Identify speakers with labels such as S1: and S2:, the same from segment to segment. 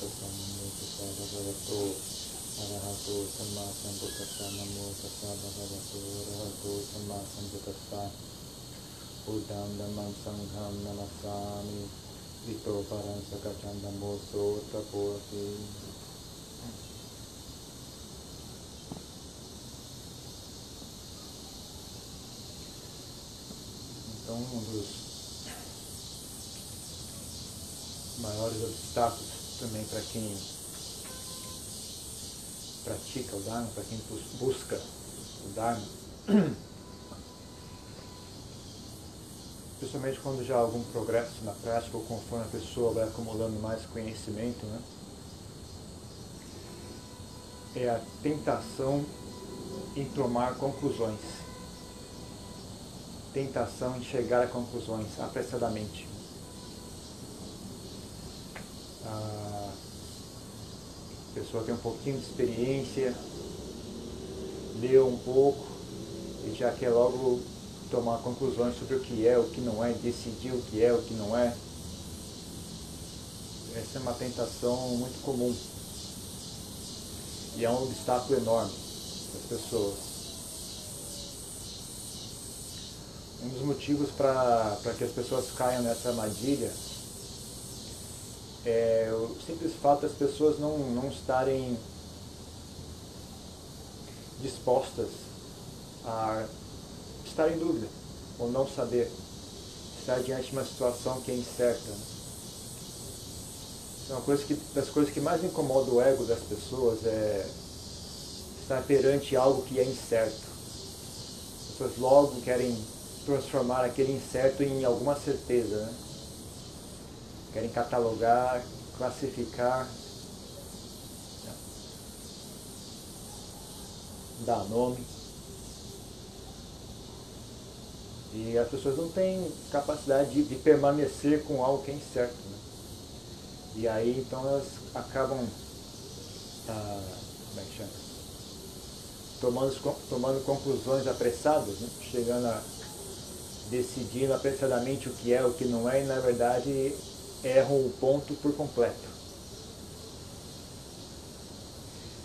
S1: तस्सा नमो तस्सा भगवतो अरहतो सम्मा संबुद्धस्सा नमो तस्सा भगवतो अरहतो सम्मा संबुद्धस्सा ऊर्जां नमं सङ्घं नमस्सामि। इतो परं सकटं नमो सोतपोऽपि Então, um dos maiores obstáculos. Também para quem pratica o Dharma, para quem busca o Dharma, principalmente quando já há algum progresso na prática ou conforme a pessoa vai acumulando mais conhecimento, né? é a tentação em tomar conclusões tentação em chegar a conclusões apressadamente. A pessoa tem um pouquinho de experiência, leu um pouco e já quer logo tomar conclusões sobre o que é, o que não é, decidir o que é, o que não é. Essa é uma tentação muito comum e é um obstáculo enorme para as pessoas. um dos motivos para que as pessoas caiam nessa armadilha é o simples fato das pessoas não, não estarem dispostas a estar em dúvida ou não saber estar diante de uma situação que é incerta. É uma coisa que, das coisas que mais incomoda o ego das pessoas é estar perante algo que é incerto. As pessoas logo querem transformar aquele incerto em alguma certeza. Né? Querem catalogar, classificar, dar nome. E as pessoas não têm capacidade de, de permanecer com algo que é incerto. Né? E aí então elas acabam. Ah, é chama? Tomando, tomando conclusões apressadas, né? chegando a decidindo apressadamente o que é, o que não é, e na verdade erram o ponto por completo.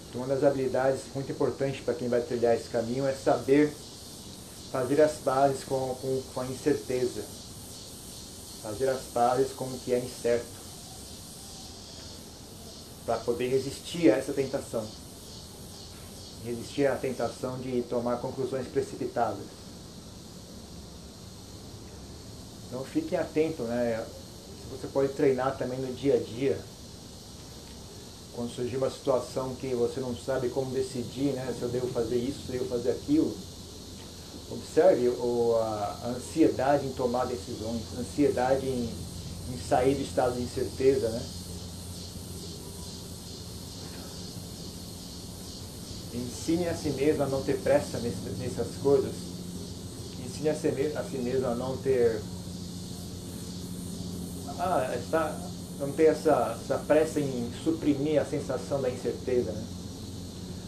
S1: Então, uma das habilidades muito importantes para quem vai trilhar esse caminho é saber fazer as pazes com, com, com a incerteza, fazer as pazes com o que é incerto, para poder resistir a essa tentação, resistir à tentação de tomar conclusões precipitadas. Então fiquem atentos, né? Você pode treinar também no dia a dia. Quando surgir uma situação que você não sabe como decidir, né? Se eu devo fazer isso, se eu devo fazer aquilo. Observe o, a, ansiedade em tomar decisões, ansiedade em, em sair do estado de incerteza, né? Ensine a si mesmo a não ter pressa nessas coisas. Ensine a si, a si mesmo a não ter ah, está, não ter essa, essa pressa em suprimir a sensação da incerteza. Né?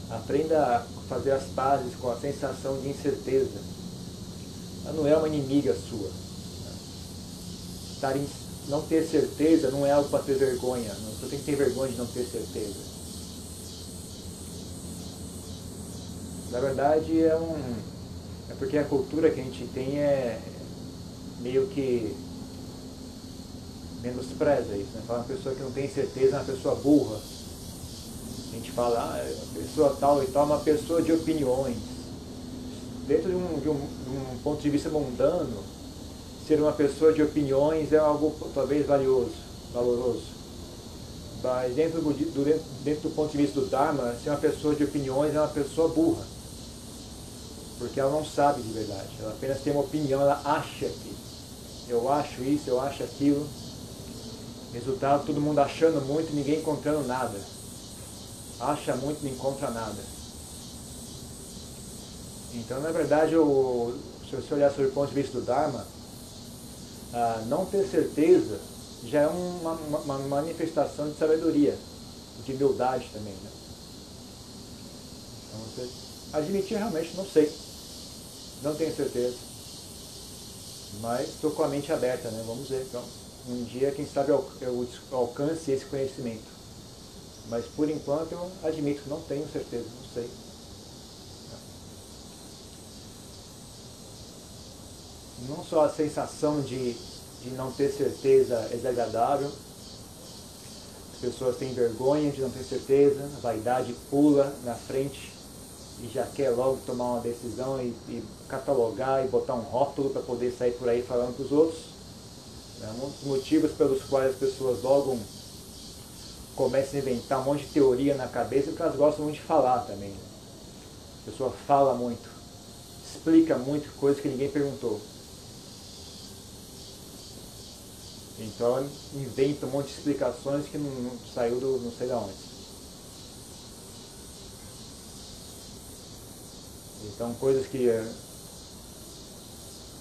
S1: Aprenda a fazer as pazes com a sensação de incerteza. Ela não é uma inimiga sua. Estar em, não ter certeza não é algo para ter vergonha. Você tem que ter vergonha de não ter certeza. Na verdade é um. É porque a cultura que a gente tem é meio que menospreza isso, né? Fala uma pessoa que não tem certeza é uma pessoa burra. A gente fala, ah, a pessoa tal e tal é uma pessoa de opiniões. Dentro de um, de, um, de um ponto de vista mundano, ser uma pessoa de opiniões é algo talvez valioso, valoroso. Mas dentro do, do, dentro do ponto de vista do Dharma, ser uma pessoa de opiniões é uma pessoa burra. Porque ela não sabe de verdade. Ela apenas tem uma opinião, ela acha que eu acho isso, eu acho aquilo. Resultado, todo mundo achando muito e ninguém encontrando nada. Acha muito e não encontra nada. Então, na verdade, o, se você olhar sobre o ponto de vista do Dharma, ah, não ter certeza já é uma, uma, uma, manifestação de sabedoria, de humildade também. Né? Então, você admitir realmente, não sei, não tenho certeza, mas estou com a mente aberta, né? vamos ver então um dia, quem sabe, eu, alcance esse conhecimento. Mas por enquanto eu admito, não tenho certeza, não sei. Não só a sensação de, de não ter certeza é desagradável, as pessoas têm vergonha de não ter certeza, a vaidade pula na frente e já quer logo tomar uma decisão e, e catalogar e botar um rótulo para poder sair por aí falando para os outros. É um dos motivos pelos quais as pessoas logo começam a inventar um monte de teoria na cabeça porque elas gostam muito de falar também. Né? A pessoa fala muito, explica muito coisas que ninguém perguntou. Então ela inventa um monte de explicações que não, não saiu do não sei de onde. Então coisas que,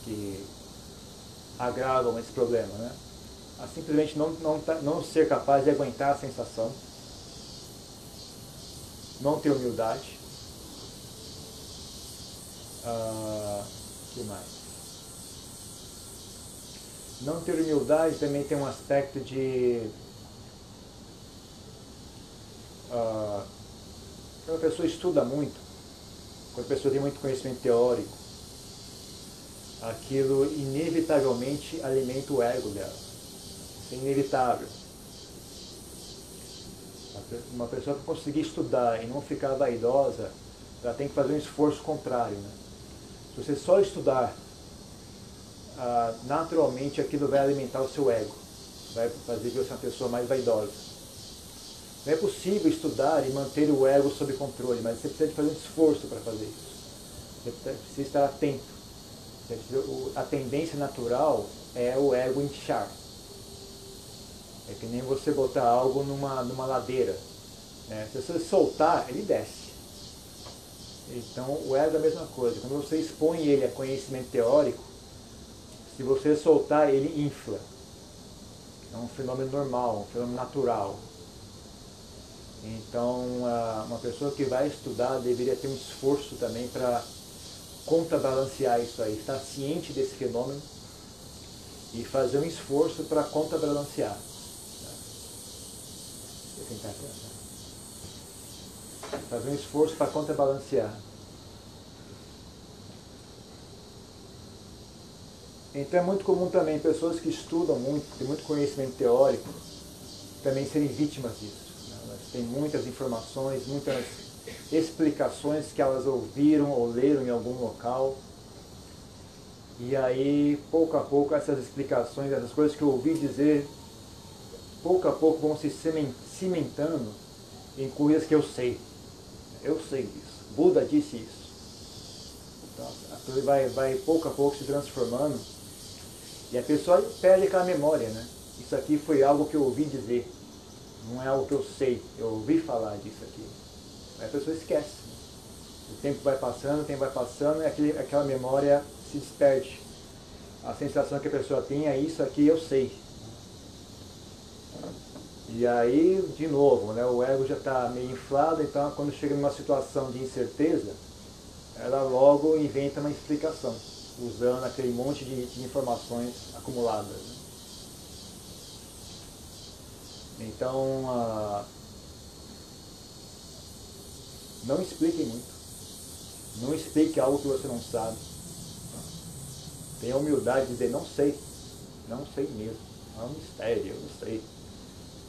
S1: que agravam esse problema, né? A simplesmente não, não, tá, não ser capaz de aguentar a sensação, não ter humildade. Ah, que mais? Não ter humildade também tem um aspecto de. Uh, quando a pessoa estuda muito, quando a pessoa tem muito conhecimento teórico, aquilo inevitavelmente alimenta o ego dela. Isso é inevitável. Uma pessoa que conseguir estudar e não ficar vaidosa, ela tem que fazer um esforço contrário. Né? Se você só estudar ah, naturalmente aquilo vai alimentar o seu ego, vai fazer você uma pessoa mais vaidosa. Não é possível estudar e manter o ego sob controle, mas você precisa de fazer um esforço para fazer isso. Você precisa estar atento. A tendência natural é o ego inchar. É que nem você botar algo numa, numa ladeira. Né? Se você soltar, ele desce. Então o ego é a mesma coisa. Quando você expõe ele a conhecimento teórico, se você soltar, ele infla. É um fenômeno normal, um fenômeno natural. Então, uma pessoa que vai estudar deveria ter um esforço também para contrabalancear isso aí, estar ciente desse fenômeno e fazer um esforço para contrabalancear. Fazer um esforço para contrabalancear. Então é muito comum também pessoas que estudam muito, têm muito conhecimento teórico, também serem vítimas disso. Né? Elas têm muitas informações, muitas explicações que elas ouviram ou leram em algum local. E aí, pouco a pouco, essas explicações, essas coisas que eu ouvi dizer, pouco a pouco vão se cimentando em coisas que eu sei. Eu sei disso. Buda disse isso. Então, a coisa vai, vai pouco a pouco se transformando e a pessoa perde aquela memória, né? Isso aqui foi algo que eu ouvi dizer, não é algo que eu sei, eu ouvi falar disso aqui. Aí a pessoa esquece. O tempo vai passando, o tempo vai passando e aquele, aquela memória se desperde. A sensação que a pessoa tem é isso aqui eu sei. E aí, de novo, né, o ego já está meio inflado, então quando chega numa situação de incerteza, ela logo inventa uma explicação usando aquele monte de, de informações acumuladas. Então, não explique muito. Não explique algo que você não sabe. Tenha humildade de dizer, não sei. Não sei mesmo. É um mistério, eu não sei.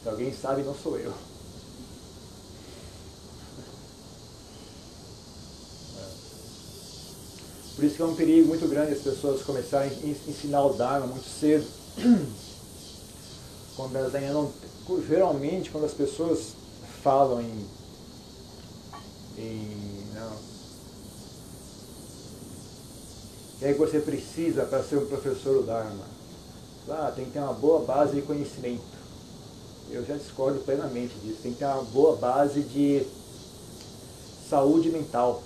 S1: Se alguém sabe, não sou eu. Por isso que é um perigo muito grande as pessoas começarem a ensinar o Dharma muito cedo. Quando elas ainda não. Geralmente, quando as pessoas falam em. Em não, o que é que você precisa para ser um professor Dharma? Ah, tem que ter uma boa base de conhecimento. Eu já discordo plenamente disso. Tem que ter uma boa base de saúde mental.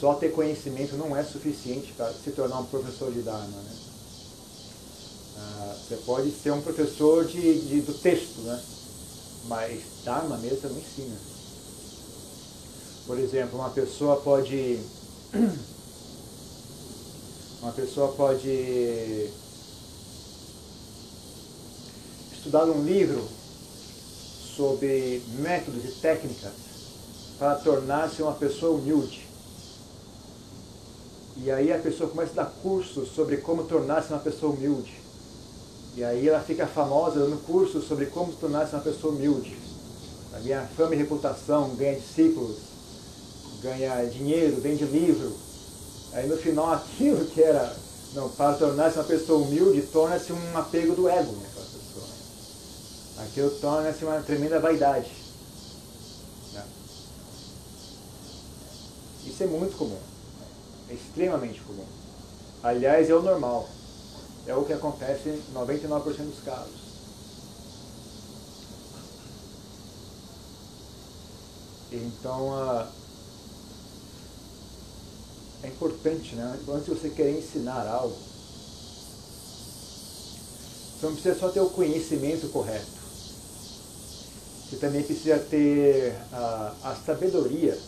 S1: Só ter conhecimento não é suficiente para se tornar um professor de Dharma. Né? Ah, você pode ser um professor de, de, do texto, né? Mas Dharma mesmo você não ensina. Por exemplo, uma pessoa pode. Uma pessoa pode estudar um livro sobre métodos e técnicas para tornar-se uma pessoa humilde. E aí a pessoa começa a dar cursos sobre como tornar-se uma pessoa humilde. E aí ela fica famosa dando cursos sobre como tornar-se uma pessoa humilde. Ela ganha fama e reputação, ganha discípulos, ganha dinheiro, vende livro. Aí no final aquilo que era não, para tornar-se uma pessoa humilde, torna-se um apego do ego naquela pessoa. Aquilo torna-se uma tremenda vaidade. Né? Isso é muito comum. É extremamente comum. Aliás, é o normal. É o que acontece em 99% dos casos. Então, uh, é importante, né? Antes de você querer ensinar algo, você não precisa só ter o conhecimento correto. Você também precisa ter a, a sabedoria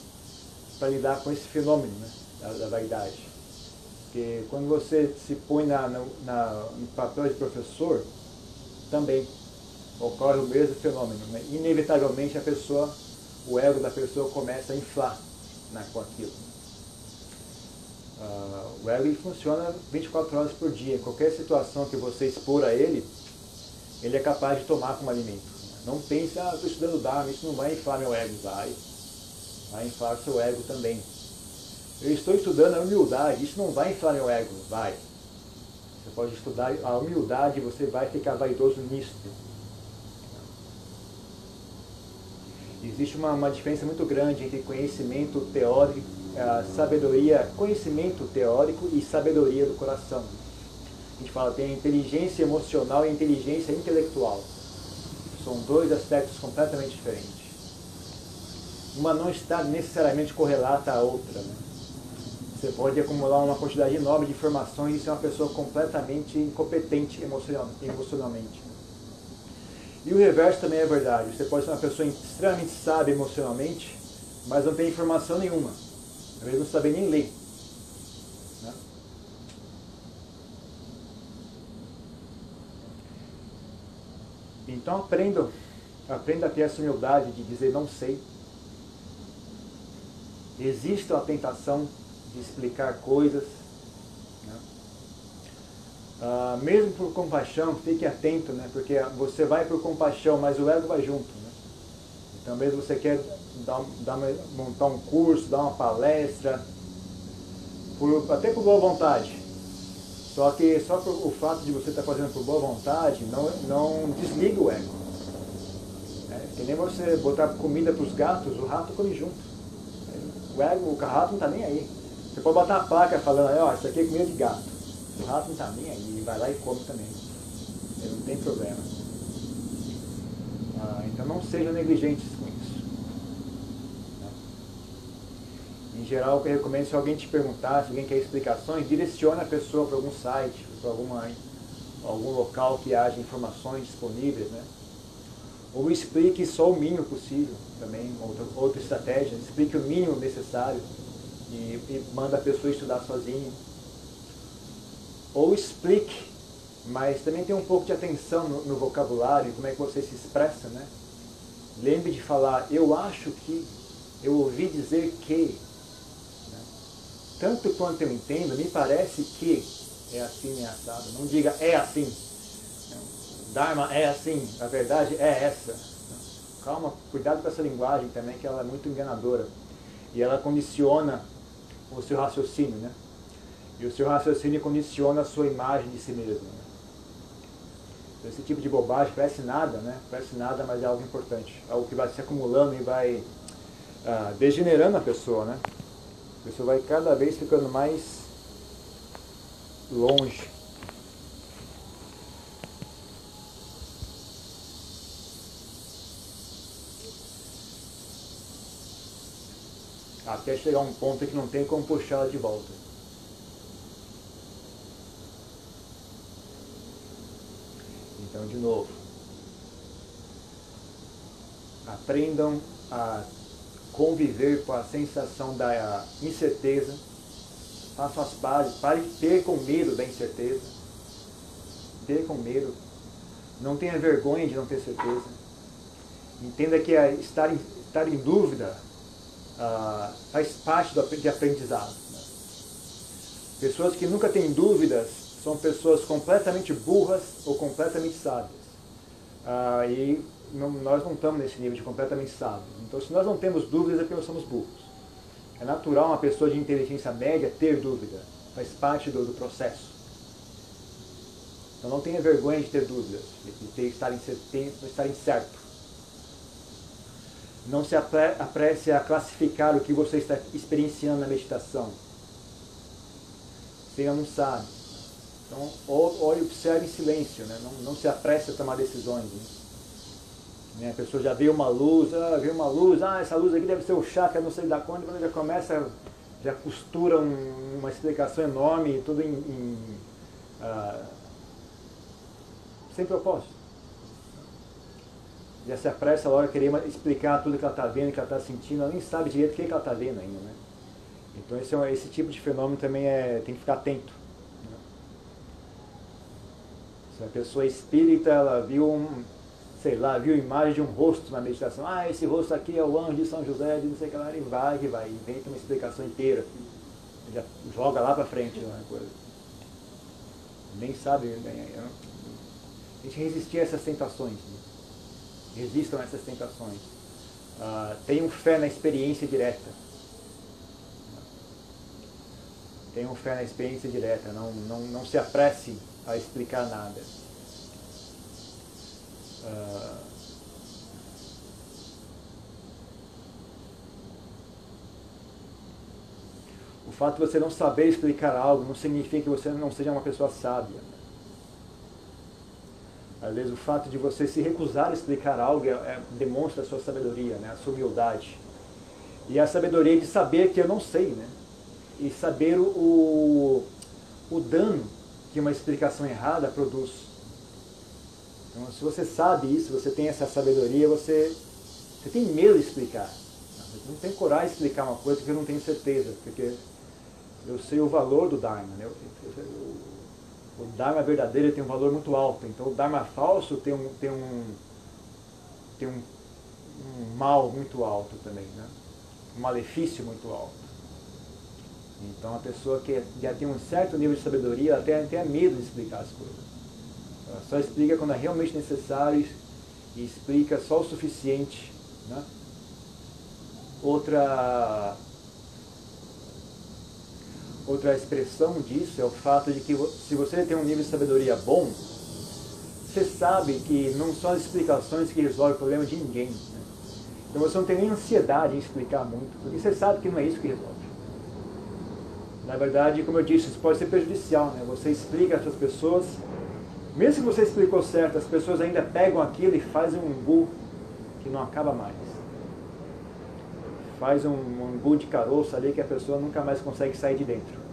S1: para lidar com esse fenômeno né? da, da vaidade. Porque quando você se põe na, na, no papel de professor, também ocorre o mesmo fenômeno. Né? Inevitavelmente a pessoa, o ego da pessoa começa a inflar né, com aquilo. Uh, o ego funciona 24 horas por dia. Qualquer situação que você expor a ele, ele é capaz de tomar como alimento. Não pense, ah, estou estudando Dharma, isso não vai inflar meu ego. Vai. Vai inflar seu ego também. Eu estou estudando a humildade, isso não vai inflar meu ego. Vai. Você pode estudar a humildade, você vai ficar vaidoso nisso. Existe uma, uma diferença muito grande entre conhecimento teórico sabedoria, conhecimento teórico e sabedoria do coração. A gente fala tem a inteligência emocional e inteligência intelectual. São dois aspectos completamente diferentes. Uma não está necessariamente correlata à outra. Né? Você pode acumular uma quantidade enorme de informações e ser uma pessoa completamente incompetente emocionalmente. E o reverso também é verdade. Você pode ser uma pessoa extremamente sábia emocionalmente, mas não tem informação nenhuma às vezes não saber nem ler. Né? Então aprenda, aprenda a ter essa humildade de dizer não sei. Existe a tentação de explicar coisas. Né? Ah, mesmo por compaixão, fique atento, né? porque você vai por compaixão, mas o ego vai junto. Né? Então mesmo você quer dar, dar, montar um curso, dar uma palestra, por, até por boa vontade. Só que só o fato de você estar tá fazendo por boa vontade não, não desliga o ego. É, que nem você botar comida para os gatos, o rato come junto. O ego, o rato não está nem aí. Você pode botar a placa falando, ó, isso aqui é comida de gato. O rato não está nem aí, vai lá e come também. Ele não tem problema. Ah, então não sejam negligentes Em geral, o que eu recomendo, se alguém te perguntar, se alguém quer explicações, direcione a pessoa para algum site, para alguma, algum local que haja informações disponíveis, né? Ou explique só o mínimo possível também, outra, outra estratégia, explique o mínimo necessário e, e manda a pessoa estudar sozinha. Ou explique, mas também tem um pouco de atenção no, no vocabulário, como é que você se expressa, né? Lembre de falar, eu acho que, eu ouvi dizer que, tanto quanto eu entendo, me parece que é assim, é assado. Não diga é assim. Dharma é assim, a verdade é essa. Calma, cuidado com essa linguagem também, que ela é muito enganadora. E ela condiciona o seu raciocínio, né? E o seu raciocínio condiciona a sua imagem de si mesmo. Né? Esse tipo de bobagem parece nada, né? Parece nada, mas é algo importante. Algo que vai se acumulando e vai ah, degenerando a pessoa, né? A pessoa vai cada vez ficando mais longe. Até chegar a um ponto que não tem como puxar ela de volta. Então, de novo, aprendam a conviver com a sensação da incerteza, façam as pazes, pare de ter com medo da incerteza, ter com medo, não tenha vergonha de não ter certeza. Entenda que estar em, estar em dúvida ah, faz parte do, de aprendizado. Né? Pessoas que nunca têm dúvidas são pessoas completamente burras ou completamente sábias. Ah, e não, nós não estamos nesse nível de completamente sábios. Então, se nós não temos dúvidas, é porque nós somos burros. É natural uma pessoa de inteligência média ter dúvida. Faz parte do, do processo. Então, não tenha vergonha de ter dúvidas, de ter, estar, em, ter, estar incerto. Não se apresse a classificar o que você está experienciando na meditação. Você não sabe. Então, olhe e observe em silêncio, né? não, não se apresse a tomar decisões. Né? Né? A pessoa já vê uma luz, ah, vê uma luz, ah, essa luz aqui deve ser o chakra, não sei da quando, quando já começa, já costura um, uma explicação enorme, tudo em, em ah, sem propósito. Já se apressa a hora querer explicar tudo que ela está vendo, que ela está sentindo, ela nem sabe direito o que, que ela está vendo ainda. Né? Então esse, é, esse tipo de fenômeno também é, tem que ficar atento. Né? Se a pessoa é espírita, ela viu um, sei lá, viu imagem de um rosto na meditação. Ah, esse rosto aqui é o anjo de São José, de não sei o que lá, e vai, que vai, inventa uma explicação inteira. Já joga lá para frente uma coisa. Nem sabe, nem, a gente resistir a essas tentações. Né? Resistam a essas tentações. Uh, tenham fé na experiência direta. Tenham fé na experiência direta. Não, não, não se apresse a explicar nada. Uh, o fato de você não saber explicar algo não significa que você não seja uma pessoa sábia. Às vezes o fato de você se recusar a explicar algo é, é, demonstra a sua sabedoria, né? a sua humildade. E a sabedoria de saber que eu não sei, né? E saber o, o dano que uma explicação errada produz. Então, se você sabe isso, você tem essa sabedoria, você, você tem medo de explicar. Você não tem coragem de explicar uma coisa que eu não tenho certeza, porque eu sei o valor do Dharma. Né? O Dharma verdadeiro tem um valor muito alto. Então o Dharma falso tem um, tem um, tem um, um mal muito alto também, né? um malefício muito alto. Então a pessoa que já tem um certo nível de sabedoria, ela tem, tem medo de explicar as coisas. Ela só explica quando é realmente necessário e explica só o suficiente. Né? Outra Outra expressão disso é o fato de que se você tem um nível de sabedoria bom, você sabe que não são as explicações que resolvem o problema de ninguém. Né? Então você não tem nem ansiedade em explicar muito, porque você sabe que não é isso que resolve. Na verdade, como eu disse, isso pode ser prejudicial. Né? Você explica para as pessoas, mesmo que você explicou certo, as pessoas ainda pegam aquilo e fazem um umbu que não acaba mais faz um, um de caroço ali que a pessoa nunca mais consegue sair de dentro.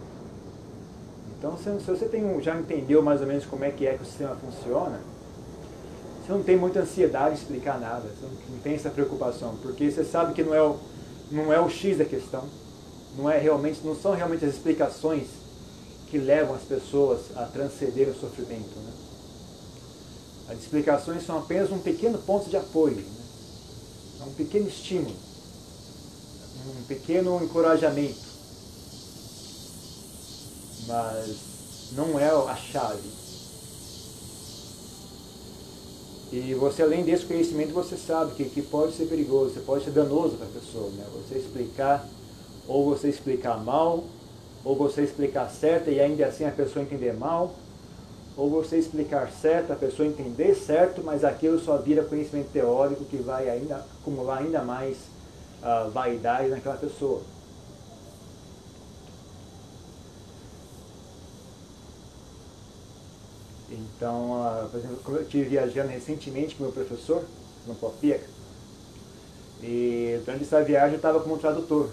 S1: Então, se, se você tem um, já entendeu mais ou menos como é que é que o sistema funciona, você não tem muita ansiedade de explicar nada, você não, não tem essa preocupação, porque você sabe que não é o, não é o X da questão, não, é realmente, não são realmente as explicações que levam as pessoas a transcender o sofrimento. Né? As explicações são apenas um pequeno ponto de apoio, né? é um pequeno estímulo um pequeno encorajamento, mas não é a chave. E você, além desse conhecimento, você sabe que, que pode ser perigoso, você pode ser danoso para a pessoa. Né? Você explicar, ou você explicar mal, ou você explicar certo e ainda assim a pessoa entender mal, ou você explicar certo, a pessoa entender certo, mas aquilo só vira conhecimento teórico que vai ainda acumular ainda mais a vaidade naquela pessoa. Então, uh, por exemplo, eu estive viajando recentemente com meu professor, no Popieca, e durante essa viagem eu estava como tradutor.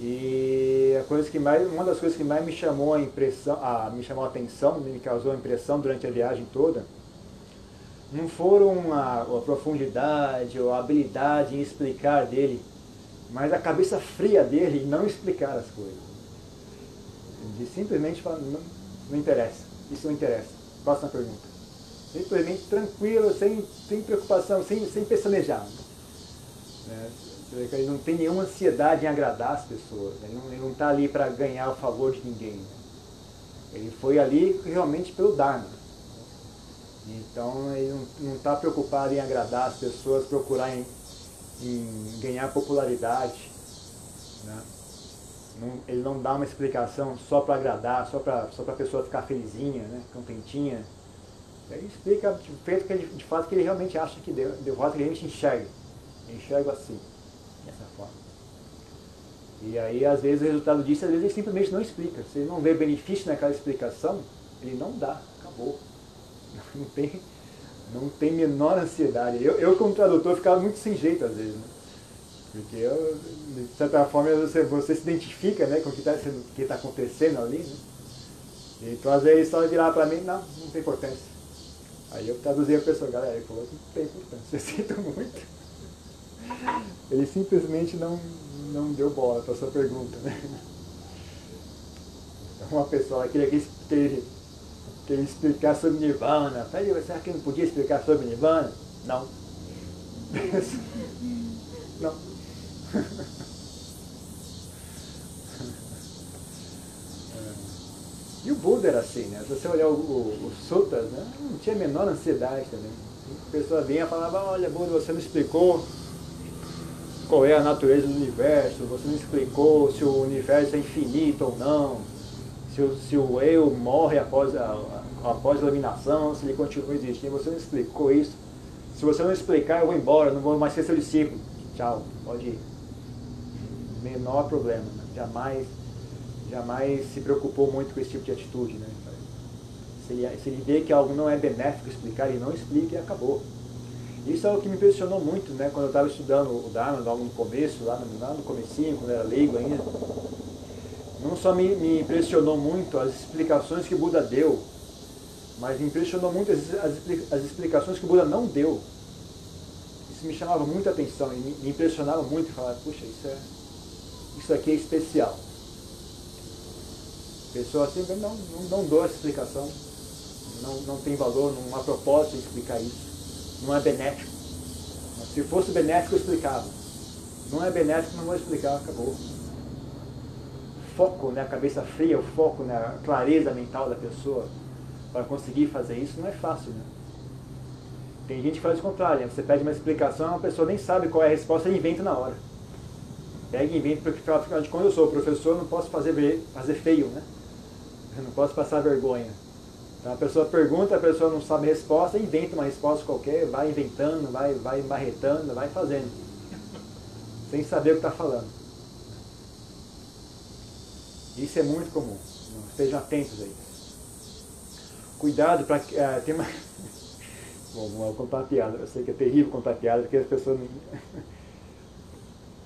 S1: E a coisa que mais, uma das coisas que mais me chamou a impressão, a, me chamou a atenção, me causou a impressão durante a viagem toda, não foram a, a profundidade ou a habilidade em explicar dele, mas a cabeça fria dele em não explicar as coisas. Ele simplesmente fala, não, não interessa, isso não interessa. Próxima pergunta. Simplesmente tranquilo, sem, sem preocupação, sem, sem pestanejar. Né? Ele não tem nenhuma ansiedade em agradar as pessoas. Ele não está ali para ganhar o favor de ninguém. Né? Ele foi ali realmente pelo Dharma. Então ele não está preocupado em agradar as pessoas, procurar em, em ganhar popularidade. Né? Não, ele não dá uma explicação só para agradar, só para só a pessoa ficar felizinha, né? contentinha. Ele explica de feito que ele, de fato que ele realmente acha que deu, deu voto que a gente enxerga. Eu enxergo assim, dessa forma. E aí, às vezes, o resultado disso, às vezes, ele simplesmente não explica. Se ele não vê benefício naquela explicação, ele não dá, acabou. Não tem, não tem menor ansiedade. Eu, eu como tradutor, ficava muito sem jeito, às vezes. Né? Porque, eu, de certa forma, você, você se identifica né, com o que está tá acontecendo ali. Né? Então, às vezes, só virar para mim, não, não tem importância. Aí eu traduzia a pessoa, galera, ele falou não tem importância, eu sinto muito. Ele simplesmente não, não deu bola para sua pergunta. Né? Então uma pessoa queria que que ele explicasse sobre Nirvana. Falei, será que ele não podia explicar sobre Nirvana? Não. não. E o Buda era assim, né? Se você olhar o, o, os sutras, né? não tinha a menor ansiedade também. A pessoa vinha e falava, olha Buda, você não explicou qual é a natureza do universo, você não explicou se o universo é infinito ou não, se o, se o eu morre após a, após a eliminação, se ele continua existindo, você não explicou isso. Se você não explicar, eu vou embora, não vou mais ser seu discípulo. Tchau, pode ir. Menor problema, né? jamais jamais se preocupou muito com esse tipo de atitude. Né? Se, ele, se ele vê que algo não é benéfico explicar, ele não explica e acabou. Isso é o que me impressionou muito né? quando eu estava estudando o Dharma logo no começo, lá no, lá no comecinho, quando eu era leigo ainda. Não só me, me impressionou muito as explicações que Buda deu, mas me impressionou muito as, as, explicações que o Buda não deu. Isso me chamava muita atenção e me, me impressionava muito e falava, puxa, isso, é, isso aqui é especial pessoa assim, não, não, não dou essa explicação, não, não tem valor, não há propósito em explicar isso, não é benéfico. Se fosse benéfico, eu explicava. Não é benéfico, não vou explicar, acabou. Foco, né, a cabeça fria, o foco, né, a clareza mental da pessoa para conseguir fazer isso não é fácil. Né? Tem gente que faz o contrário, né? você pede uma explicação, a pessoa nem sabe qual é a resposta e inventa na hora. Pega e inventa, porque afinal de contas eu sou professor, não posso fazer, fazer feio, né? Eu não posso passar vergonha. Então a pessoa pergunta, a pessoa não sabe a resposta, inventa uma resposta qualquer, vai inventando, vai, vai marretando, vai fazendo. Sem saber o que está falando. Isso é muito comum. Estejam atentos a isso. Cuidado para que. Uh, tem uma. Bom, vou contar piada. Eu sei que é terrível contar piada, porque as pessoas não.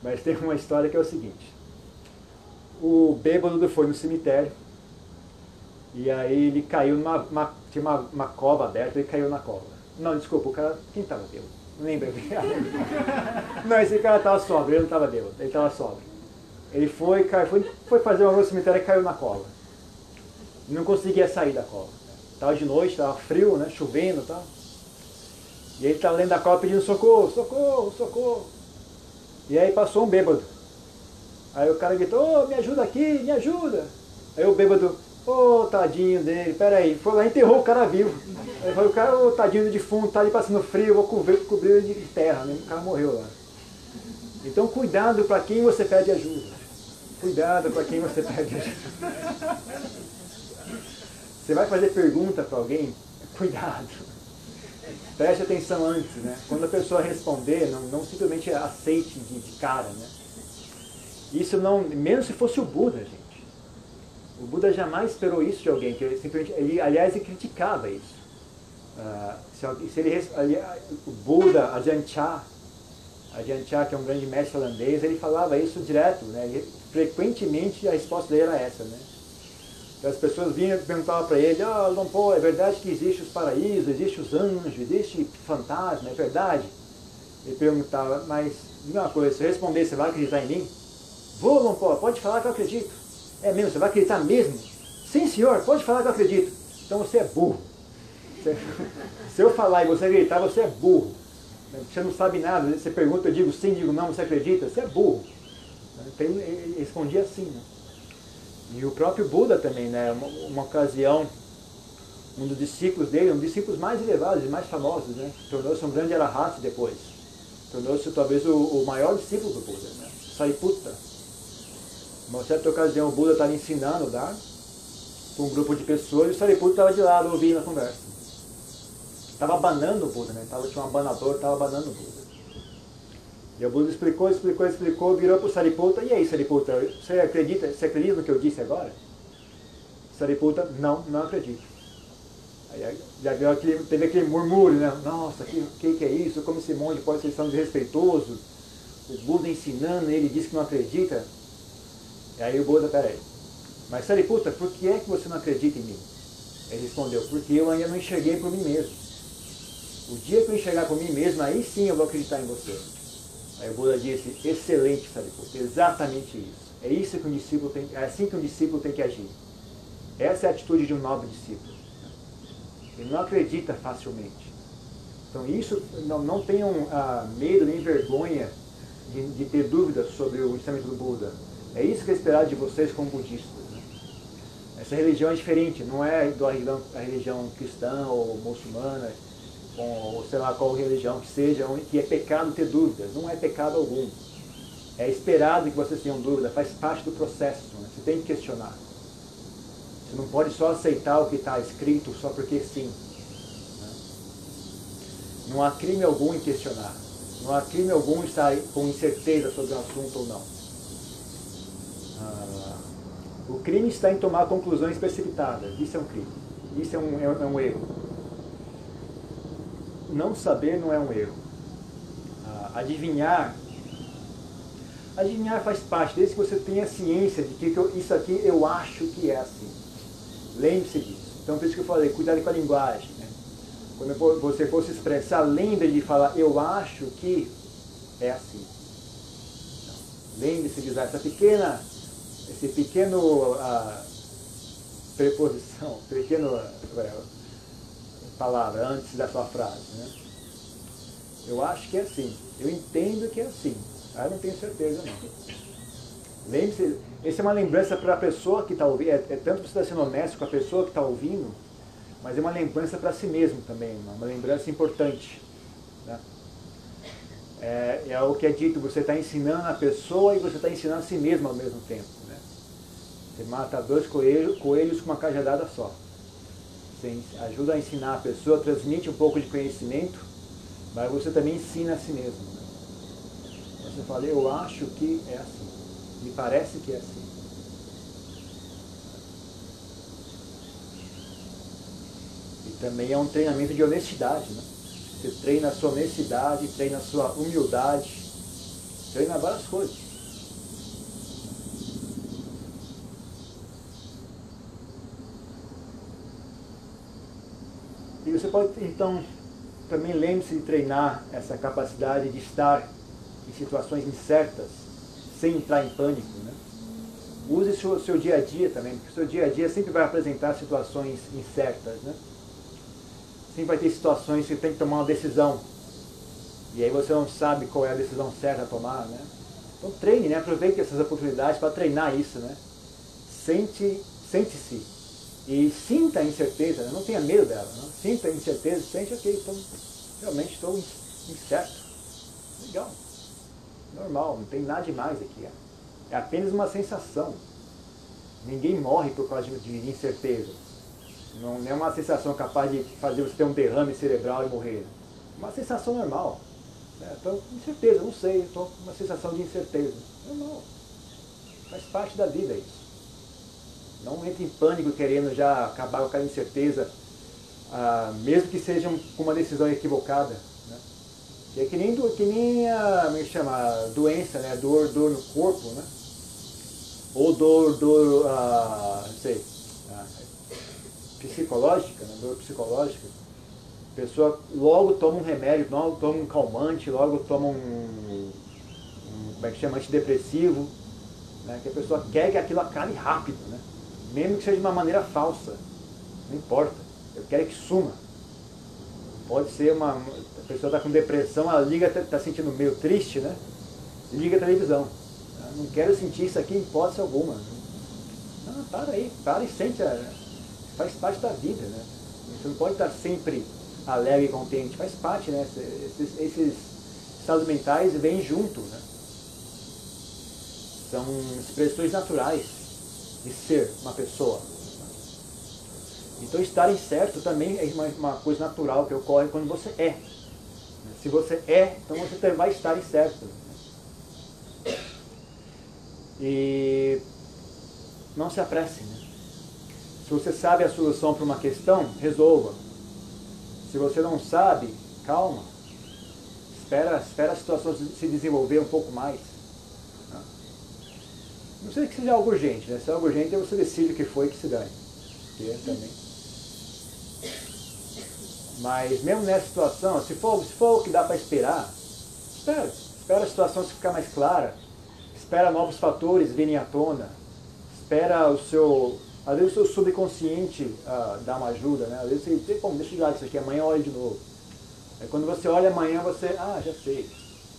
S1: Mas tem uma história que é o seguinte. O bêbado foi no cemitério e aí ele caiu numa. Uma, tinha uma, uma cova aberta, ele caiu na cova. Não, desculpa, o cara. Quem estava bêbado? Não não, esse cara estava sóbrio, ele não estava bêbado, ele estava sóbrio. Ele foi, caiu, foi, foi fazer uma no cemitério e caiu na cova. Não conseguia sair da cova. Estava de noite, estava frio, né? Chovendo e tal. E ele estava dentro da cova pedindo socorro, socorro, socorro. E aí passou um bêbado. Aí o cara gritou, oh, me ajuda aqui, me ajuda. Aí o bêbado, Ô, oh, tadinho dele, peraí. Foi lá e enterrou o cara vivo. Aí foi o cara, ô, oh, tadinho do defunto, tá ali passando frio, vou cobrir, cobrir ele de terra, né? O cara morreu lá. Então, cuidado para quem você pede ajuda. Cuidado para quem você pede ajuda. Você vai fazer pergunta para alguém? Cuidado. Preste atenção antes, né? Quando a pessoa responder, não, não simplesmente aceite de, de cara, né? Isso não, menos se fosse o Buda, gente. O Buda jamais esperou isso de alguém, que ele simplesmente, ele, aliás, ele criticava isso. Uh, se, se ele, ali, o Buda, Ajahn Chah, Ajahn Chah, que é um grande mestre holandês, ele falava isso direto, né? Ele, frequentemente a resposta dele era essa, né? As pessoas vinham e perguntavam para ele, ah, oh, é verdade que existe os paraísos, existe os anjos, existe fantasma, é verdade? Ele perguntava, mas, uma coisa, se eu responder, você vai acreditar em mim? Vou, Lompó, pode falar que eu acredito. É mesmo, você vai acreditar mesmo? Sim, senhor, pode falar que eu acredito. Então você é burro. Se eu falar e você acreditar, você é burro. Você não sabe nada. Você pergunta, eu digo sim, digo não, você acredita? Você é burro. Então, ele respondia assim. Né? E o próprio Buda também, né? Uma, uma, ocasião, um dos discípulos dele, um dos discípulos mais elevados e mais famosos, né? Tornou-se um grande arahata depois. Tornou-se talvez o, o, maior discípulo do Buda, né? Sariputta. Uma certa ocasião o Buda estava ensinando lá para um grupo de pessoas e o Sariputta estava de lado ouvindo a conversa. Estava abanando o Buda, né? Tava, tinha um abanador, estava abanando o Buda. E o Buda explicou, explicou, explicou, virou para o Sariputta, e aí Sariputta, você acredita, você acredita no que eu disse agora? Sariputta, não, não acredito. Aí já aquele, teve aquele murmúrio, né? Nossa, o que, que, que, é isso? Como esse monge pode ser tão desrespeitoso? O Buda ensinando, ele disse que não acredita. E aí o Buda, peraí, mas Sariputta, por que é que você não acredita em mim? Ele respondeu, porque eu ainda não enxerguei por mim mesmo. O dia que eu enxergar por mim mesmo, aí sim eu vou acreditar em você. Aí o Buda disse, excelente, Sariputta, exatamente isso. É isso que um discípulo tem, é assim que um discípulo tem que agir. Essa é a atitude de um nobre discípulo. Ele não acredita facilmente. Então isso, não, não tenham ah, medo nem vergonha de, de, ter dúvidas sobre o ensinamento do Buda. É isso que é esperado de vocês como budistas. Né? Essa religião é diferente, não é religião, a religião cristã ou muçulmana, ou sei lá qual religião que seja, que é pecado ter dúvidas. Não é pecado algum. É esperado que vocês tenham dúvida, faz parte do processo. Né? Você tem que questionar. Você não pode só aceitar o que está escrito só porque sim. Né? Não há crime algum em questionar. Não há crime algum em estar com incerteza sobre o assunto ou não. Ah, o crime está em tomar conclusões precipitadas. Isso é um crime. Isso é um, é um erro não saber não é um erro. Ah, adivinhar, adivinhar faz parte, desde que você tenha ciência de que isso aqui eu acho que é assim. Lembre-se disso. Então, por isso que eu falei, cuidado com a linguagem. Né? Quando você for se expressar, lembre de falar, eu acho que é assim. Lembre-se de usar essa pequena, esse pequeno ah, preposição, pequeno palavra antes da sua frase. Né? Eu acho que é assim. Eu entendo que é assim. Ah, eu não tenho certeza não. Lembre-se, essa é uma lembrança para a pessoa que está ouvindo, é, é, tanto para você estar sendo honesto com a pessoa que está ouvindo, mas é uma lembrança para si mesmo também, uma, uma lembrança importante. Né? É, é, o que é dito, você está ensinando a pessoa e você está ensinando a si mesmo ao mesmo tempo. Né? Você mata dois coelhos, coelhos com uma cajadada só. Você ajuda a ensinar a pessoa, transmite um pouco de conhecimento, mas você também ensina a si mesmo. Né? Você fala, eu acho que é assim, me parece que é assim. E também é um treinamento de honestidade. Né? Você treina a sua honestidade, treina a sua humildade, treina várias coisas. E você pode, então, também lembre-se de treinar essa capacidade de estar em situações incertas, sem entrar em pânico. Né? Use o seu, seu, dia a dia também, porque o seu dia a dia sempre vai apresentar situações incertas. Né? Sempre vai ter situações que você tem que tomar uma decisão. E aí você não sabe qual é a decisão certa a tomar. Né? Então treine, né? aproveite essas oportunidades para treinar isso. Né? Sente, sente-se e sinta a incerteza, não tenha medo dela. Não? Sinta a incerteza, sente, ok, então, realmente estou incerto. Legal. Normal, não tem nada demais aqui. É, é apenas uma sensação. Ninguém morre por causa de incerteza. Não é uma sensação capaz de fazer você ter um derrame cerebral e morrer. Uma sensação normal. Então, incerteza, não sei, estou com uma sensação de incerteza. Normal. Faz parte da vida isso. Não entre em pânico querendo já acabar com aquela incerteza, ah, mesmo que seja com uma decisão equivocada. Né? É que nem, que nem a, como é chama, doença, né? dor, dor no corpo, né? ou dor, dor ah, não sei, ah, psicológica, né? dor psicológica. A pessoa logo toma um remédio, logo toma um calmante, logo toma um, um como é que chama, antidepressivo, Né? Que a pessoa quer que aquilo acabe rápido, né? Mesmo que seja de uma maneira falsa. Não importa. Eu quero que suma. Pode ser uma. A pessoa está com depressão, ela liga, está tá sentindo meio triste, né? Liga a televisão. Eu não quero sentir isso aqui em hipótese alguma. Não, para aí, para e sente. Faz parte da vida, né? Você não pode estar sempre alegre e contente. Faz parte, né? Esses, esses estados mentais vêm junto, né? São expressões naturais de ser uma pessoa. Então estar certo também é uma, uma, coisa natural que ocorre quando você é. Se você é, então você também vai estar certo. E não se apresse. Né? Se você sabe a solução para uma questão, resolva. Se você não sabe, calma. Espera, espera a situação se desenvolver um pouco mais. Não sei que seja algo urgente, né? Se é algo urgente, você decide o que foi que se. Que é também. Mas mesmo nessa situação, se for, se for o que dá para esperar, espera. Espera a situação se ficar mais clara. Espera novos fatores virem à tona. Espera o seu. Às vezes o seu subconsciente uh, dá uma ajuda, né? Às vezes você diz, deixa eu olhar isso aqui, amanhã olha de novo. Aí quando você olha amanhã, você, ah, já sei.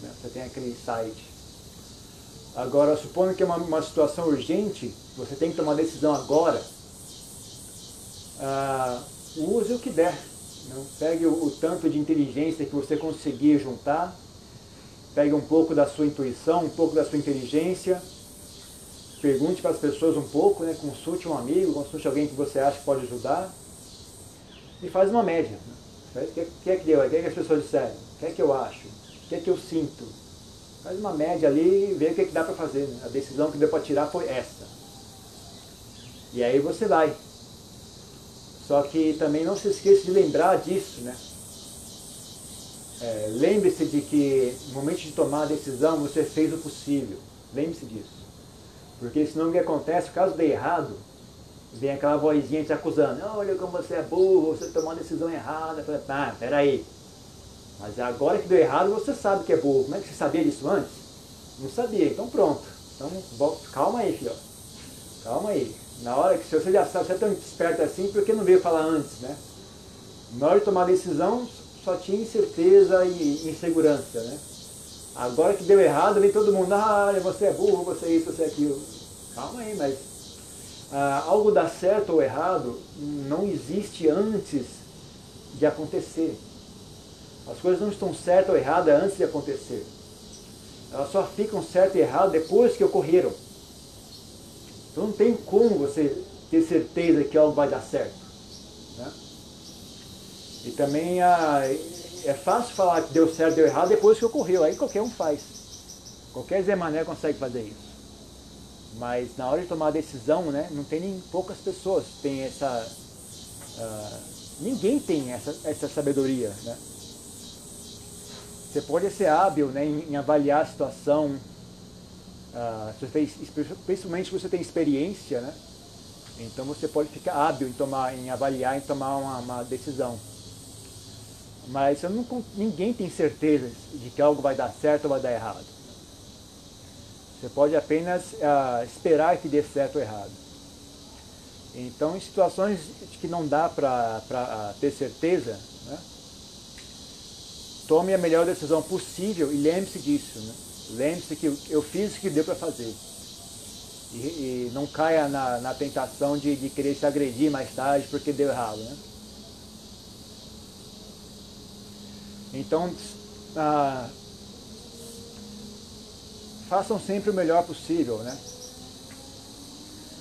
S1: Né? Você tem aquele insight. Agora, supondo que é uma, uma situação urgente, você tem que tomar decisão agora, ah, use o que der. Não? Pegue o, o, tanto de inteligência que você conseguir juntar, pegue um pouco da sua intuição, um pouco da sua inteligência, pergunte para as pessoas um pouco, né? consulte um amigo, consulte alguém que você acha que pode ajudar e faz uma média. Né? O que, que é que que, é que as pessoas disseram? O que é que eu acho? O que é que eu sinto? Faz uma média ali e vê o que, que dá para fazer. Né? A decisão que deu para tirar foi essa. E aí você vai. Só que também não se esqueça de lembrar disso, né? É, Lembre-se de que no momento de tomar a decisão você fez o possível. Lembre-se disso. Porque senão o que acontece, caso dê errado, vem aquela vozinha te acusando, olha como você é burro, você tomou a decisão errada. Ah, peraí, mas agora que deu errado, você sabe que é burro. Como é que você sabia disso antes? Não sabia, então pronto. Então calma aí, filho. Calma aí. Na hora que você já sabe, você é tão esperto assim, por que não veio falar antes, né? Na hora de tomar a decisão, só tinha incerteza e insegurança, né? Agora que deu errado, vem todo mundo, ah, você é burro, você é isso, você é aquilo. Calma aí, mas ah, algo dar certo ou errado não existe antes de acontecer. As coisas não estão certas ou erradas antes de acontecer. Elas só ficam certas e erradas depois que ocorreram. Então não tem como você ter certeza que algo vai dar certo. Né? E também a, é fácil falar que deu certo, deu errado depois que ocorreu. Aí qualquer um faz. Qualquer Zé Mané consegue fazer isso. Mas na hora de tomar a decisão, né, não tem nem poucas pessoas têm essa. Uh, ninguém tem essa, essa sabedoria. Né? Você pode ser hábil né, em, em avaliar a situação, uh, principalmente se você tem experiência, né? Então você pode ficar hábil em, tomar, em avaliar, em tomar uma, uma decisão. Mas não, ninguém tem certeza de que algo vai dar certo ou vai dar errado. Você pode apenas uh, esperar que dê certo ou errado. Então, em situações que não dá para uh, ter certeza, né, tome a melhor decisão possível e lembre-se disso. Né? Lembre-se que eu fiz o que deu para fazer. E, e, não caia na, na tentação de, de, querer se agredir mais tarde porque deu errado. Né? Então, ah, façam sempre o melhor possível. Né?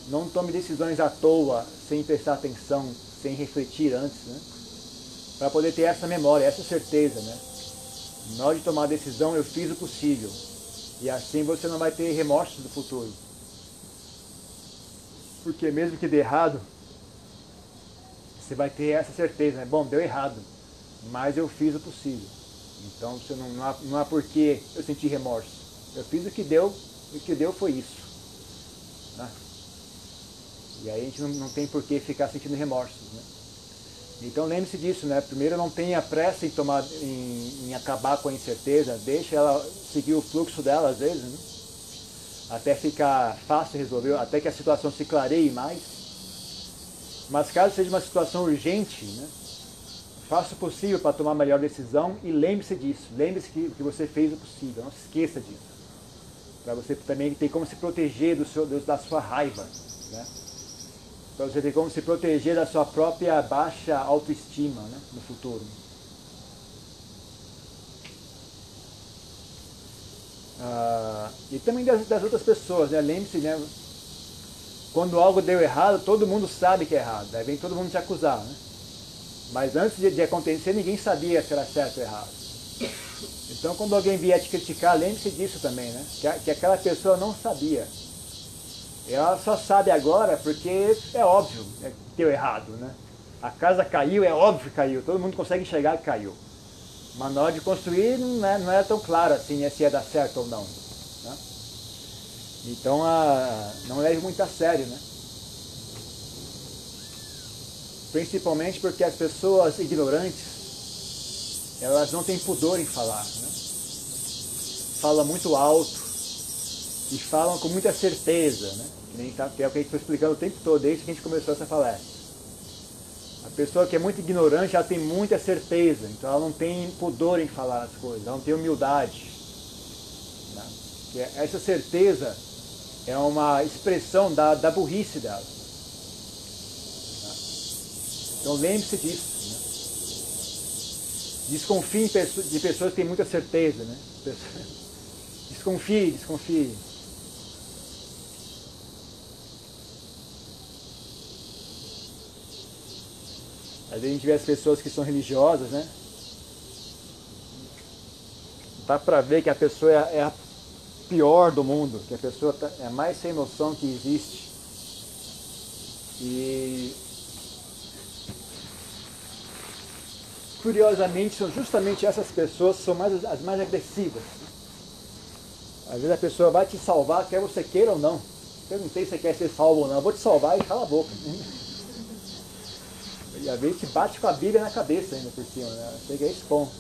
S1: Não tome decisões à toa, sem prestar atenção, sem refletir antes. Né? Para poder ter essa memória, essa certeza. Né? Na hora de tomar a decisão, eu fiz o possível. E assim você não vai ter remorsos do futuro. Porque mesmo que dê errado, você vai ter essa certeza, né? Bom, deu errado, mas eu fiz o possível. Então você não, não, há, não há por que eu sentir remorso. Eu fiz o que deu, e o que deu foi isso. Né? E aí a gente não, não tem por que ficar sentindo remorsos. Né? Então lembre-se disso, né? Primeiro não tenha pressa em tomar, em, em, acabar com a incerteza, deixe ela seguir o fluxo dela às vezes, né? até ficar fácil resolver, até que a situação se clareie mais. Mas caso seja uma situação urgente, né, faça o possível para tomar a melhor decisão e lembre-se disso. Lembre-se que, que você fez o possível, não se esqueça disso. Para você também ter como se proteger do seu, da sua raiva. Né? Para você ter como se proteger da sua própria baixa autoestima né, no futuro. Ah, e também das, das outras pessoas, né? lembre-se, né? quando algo deu errado, todo mundo sabe que é errado, aí vem todo mundo te acusar. Né? Mas antes de, de acontecer, ninguém sabia se era certo ou errado. Então, quando alguém vier te criticar, lembre-se disso também, né? Que, que aquela pessoa não sabia. Ela só sabe agora porque é óbvio é, que deu errado, né? A casa caiu, é óbvio que caiu, todo mundo consegue enxergar que caiu. Mas na hora de construir não, é, não era tão claro assim né, se ia dar certo ou não. Né? Então a, não leve muito a sério, né? Principalmente porque as pessoas ignorantes, elas não têm pudor em falar. Né? Fala muito alto e falam com muita certeza, né? Que, nem tá, que é o que a gente foi explicando o tempo todo, desde que a gente começou essa palestra. A pessoa que é muito ignorante, ela tem muita certeza, então ela não tem pudor em falar as coisas, ela não tem humildade. Né? Essa certeza é uma expressão da, da burrice dela. Então lembre-se disso. Né? Desconfie de pessoas que têm muita certeza. Né? Desconfie, desconfie. Às vezes a gente vê as pessoas que são religiosas, né? Dá pra ver que a pessoa é a pior do mundo, que a pessoa tá, é a mais sem noção que existe. E curiosamente, são justamente essas pessoas que são mais, as mais agressivas. Às vezes a pessoa vai te salvar, quer você queira ou não. Perguntei se você quer ser salvo ou não. Eu vou te salvar e cala a boca. E às vezes te bate com a Bíblia na cabeça ainda por cima. Né? Chega a esse ponto.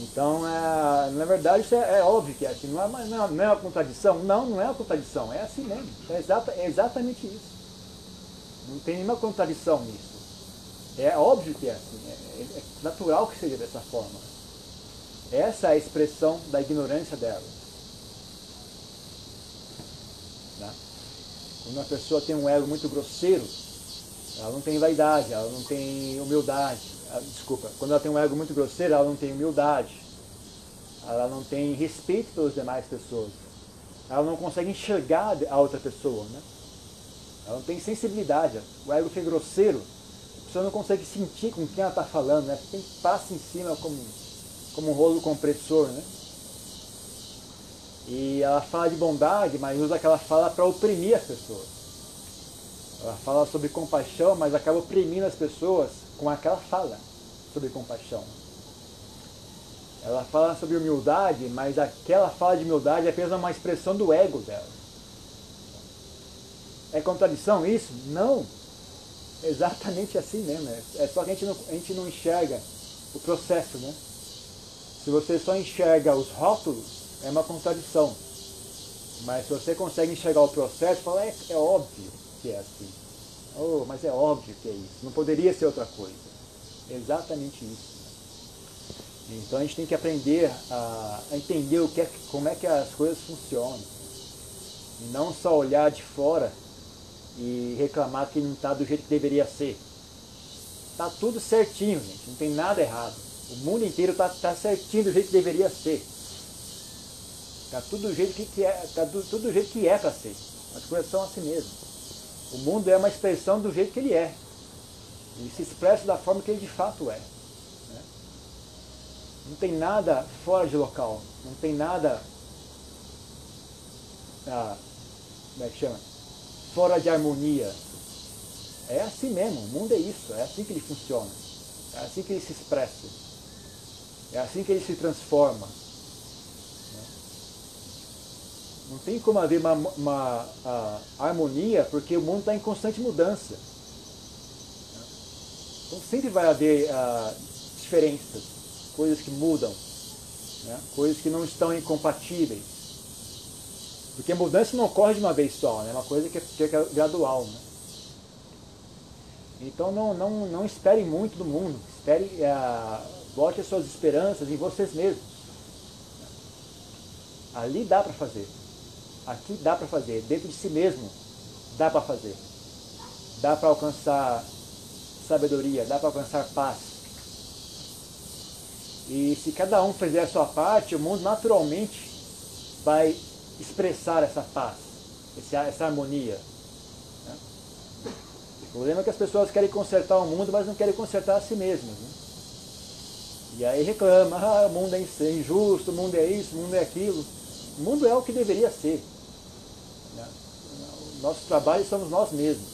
S1: Então, é, na verdade, isso é, é, óbvio que é assim. Não é, uma, não é uma contradição? Não, não é uma contradição. É assim mesmo. É, exata, é exatamente isso. Não tem nenhuma contradição nisso. É óbvio que é assim, é, é, natural que seja dessa forma. Essa é a expressão da ignorância dela. Né? Quando uma pessoa tem um ego muito grosseiro, ela não tem vaidade, ela não tem humildade. Ela, desculpa, quando ela tem um ego muito grosseiro, ela não tem humildade. Ela não tem respeito pelas demais pessoas. Ela não consegue enxergar a outra pessoa. Né? Ela não tem sensibilidade. O ego fica grosseiro pessoa não consegue sentir com quem ela está falando, né? Tem passa em cima como, como um rolo compressor, né? E ela fala de bondade, mas usa aquela fala para oprimir as pessoas. Ela fala sobre compaixão, mas acaba oprimindo as pessoas com aquela fala sobre compaixão. Ela fala sobre humildade, mas aquela fala de humildade é apenas uma expressão do ego dela. É contradição isso? Não exatamente assim mesmo. É, é só que a gente, não, a gente não enxerga o processo, né? Se você só enxerga os rótulos, é uma contradição. Mas se você consegue enxergar o processo, fala, é, é óbvio que é assim. Oh, mas é óbvio que é isso. Não poderia ser outra coisa. Exatamente isso. Então a gente tem que aprender a, a entender o que é, como é que as coisas funcionam. E não só olhar de fora e reclamar que não está do jeito que deveria ser. Está tudo certinho, gente, não tem nada errado. O mundo inteiro está tá certinho do jeito que deveria ser. Está tudo do jeito que, que é, tá tudo, tudo do jeito que é para ser. As coisas são assim mesmo. O mundo é uma expressão do jeito que ele é. Ele se expressa da forma que ele de fato é. Né? Não tem nada fora de local. Não tem nada. Ah, como é que chama? fora de harmonia. É assim mesmo, o mundo é isso, é assim que ele funciona. É assim que ele se expressa. É assim que ele se transforma. Não tem como haver uma, uma harmonia porque o mundo está em constante mudança. Então sempre vai haver uh, diferenças, coisas que mudam, né? coisas que não estão incompatíveis. Porque a mudança não ocorre de uma vez só, né? é uma coisa que é, que é gradual. Né? Então não, não, não esperem muito do mundo, espere, é, bote as suas esperanças em vocês mesmos. Ali dá para fazer. Aqui dá para fazer. Dentro de si mesmo dá para fazer. Dá para alcançar sabedoria, dá para alcançar paz. E se cada um fizer a sua parte, o mundo naturalmente vai expressar essa paz, essa harmonia. Né? O problema é que as pessoas querem consertar o mundo, mas não querem consertar a si mesmas. Né? E aí reclama, ah, o mundo é injusto, o mundo é isso, o mundo é aquilo. O mundo é o que deveria ser. Nosso trabalho somos nós mesmos.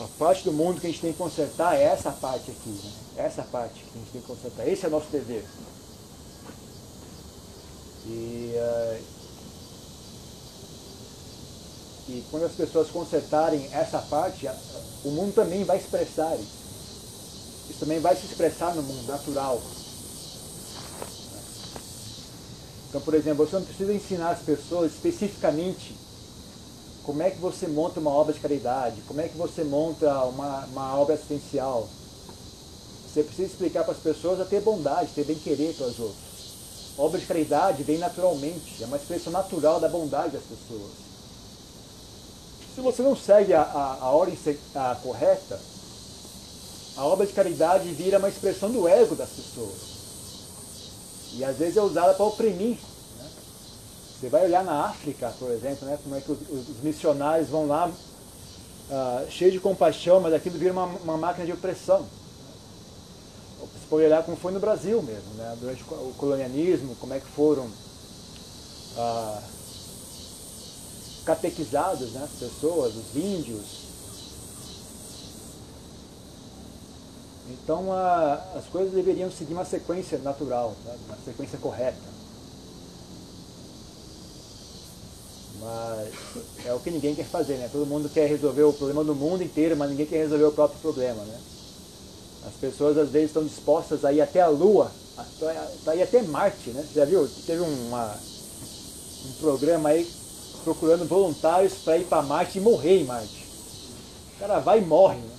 S1: A parte do mundo que a gente tem que consertar é essa parte aqui. Né? Essa parte que a gente tem que consertar. Esse é o nosso dever. E, uh, e quando as pessoas consertarem essa parte, o mundo também vai expressar isso. Isso também vai se expressar no mundo natural. Então, por exemplo, você não precisa ensinar as pessoas especificamente como é que você monta uma obra de caridade, como é que você monta uma, uma obra assistencial. Você precisa explicar para as pessoas a ter bondade, ter bem-querer para os outros. Obra de caridade vem naturalmente, é uma expressão natural da bondade das pessoas. Se você não segue a, a, a ordem a, correta, a obra de caridade vira uma expressão do ego das pessoas. E às vezes é usada para oprimir. Né? Você vai olhar na África, por exemplo, né, como é que os, os missionários vão lá uh, cheios de compaixão, mas aquilo vira uma, uma máquina de opressão. Você pode olhar como foi no Brasil mesmo, né? durante o colonialismo, como é que foram ah, catequizadas né? as pessoas, os índios, Então a, as coisas deveriam seguir uma sequência natural, né? uma sequência correta. Mas é o que ninguém quer fazer, né? Todo mundo quer resolver o problema do mundo inteiro, mas ninguém quer resolver o próprio problema, né? As pessoas às vezes estão dispostas a ir até a Lua, a ir até Marte, né? Já viu? Teve uma, um programa aí procurando voluntários para ir para Marte e morrer em Marte. O cara vai e morre, né?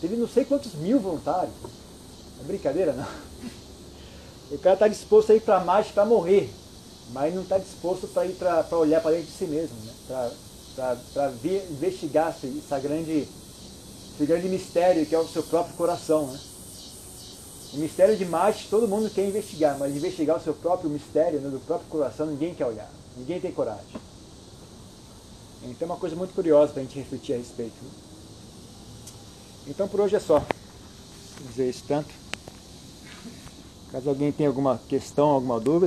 S1: Teve não sei quantos mil voluntários. É brincadeira, não. O cara está disposto a ir para Marte para morrer, mas não está disposto para ir para olhar para dentro de si mesmo, né? para investigar esse, essa grande, esse grande mistério que é o seu próprio coração. Né? O mistério de Marte todo mundo quer investigar, mas investigar o seu próprio mistério, né, do próprio coração, ninguém quer olhar, ninguém tem coragem. Então é uma coisa muito curiosa para a gente refletir a respeito. Né? Então por hoje é só. Vou dizer isso tanto. Caso alguém tenha alguma questão, alguma dúvida,